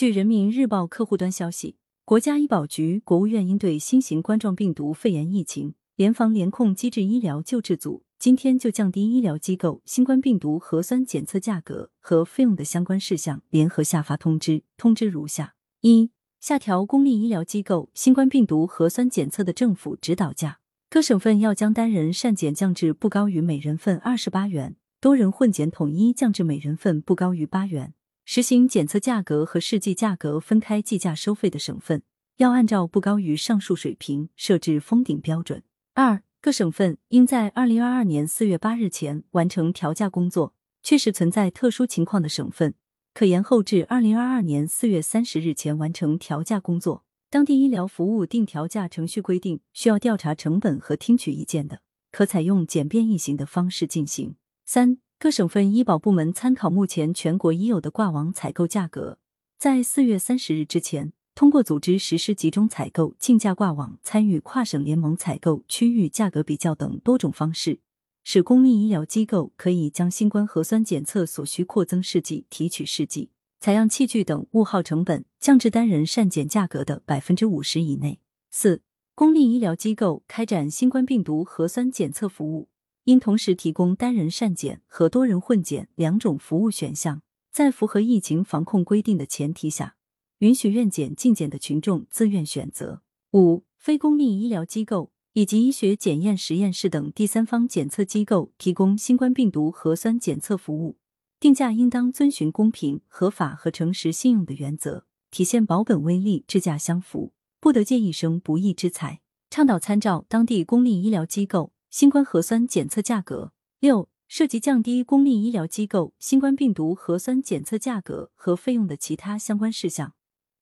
据人民日报客户端消息，国家医保局、国务院应对新型冠状病毒肺炎疫情联防联控机制医疗救治组今天就降低医疗机构新冠病毒核酸检测价格和费用的相关事项联合下发通知，通知如下：一、下调公立医疗机构新冠病毒核酸检测的政府指导价，各省份要将单人善检降至不高于每人份二十八元，多人混检统一降至每人份不高于八元。实行检测价格和试剂价格分开计价收费的省份，要按照不高于上述水平设置封顶标准。二、各省份应在二零二二年四月八日前完成调价工作。确实存在特殊情况的省份，可延后至二零二二年四月三十日前完成调价工作。当地医疗服务定调价程序规定，需要调查成本和听取意见的，可采用简便易行的方式进行。三。各省份医保部门参考目前全国已有的挂网采购价格，在四月三十日之前，通过组织实施集中采购、竞价挂网、参与跨省联盟采购、区域价格比较等多种方式，使公立医疗机构可以将新冠核酸检测所需扩增试剂、提取试剂、采样器具等物耗成本降至单人善检价格的百分之五十以内。四、公立医疗机构开展新冠病毒核酸检测服务。应同时提供单人善检和多人混检两种服务选项，在符合疫情防控规定的前提下，允许愿检竞检的群众自愿选择。五、非公立医疗机构以及医学检验实验室等第三方检测机构提供新冠病毒核酸检测服务，定价应当遵循公平、合法和诚实信用的原则，体现保本微利、质价相符，不得借一生不义之财。倡导参照当地公立医疗机构。新冠核酸检测价格六涉及降低公立医疗机构新冠病毒核酸检测价格和费用的其他相关事项，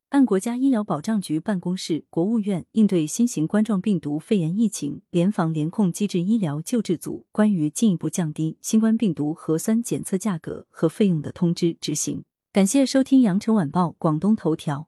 按国家医疗保障局办公室、国务院应对新型冠状病毒肺炎疫情联防联控机制医疗救治组关于进一步降低新冠病毒核酸检测价格和费用的通知执行。感谢收听羊城晚报广东头条。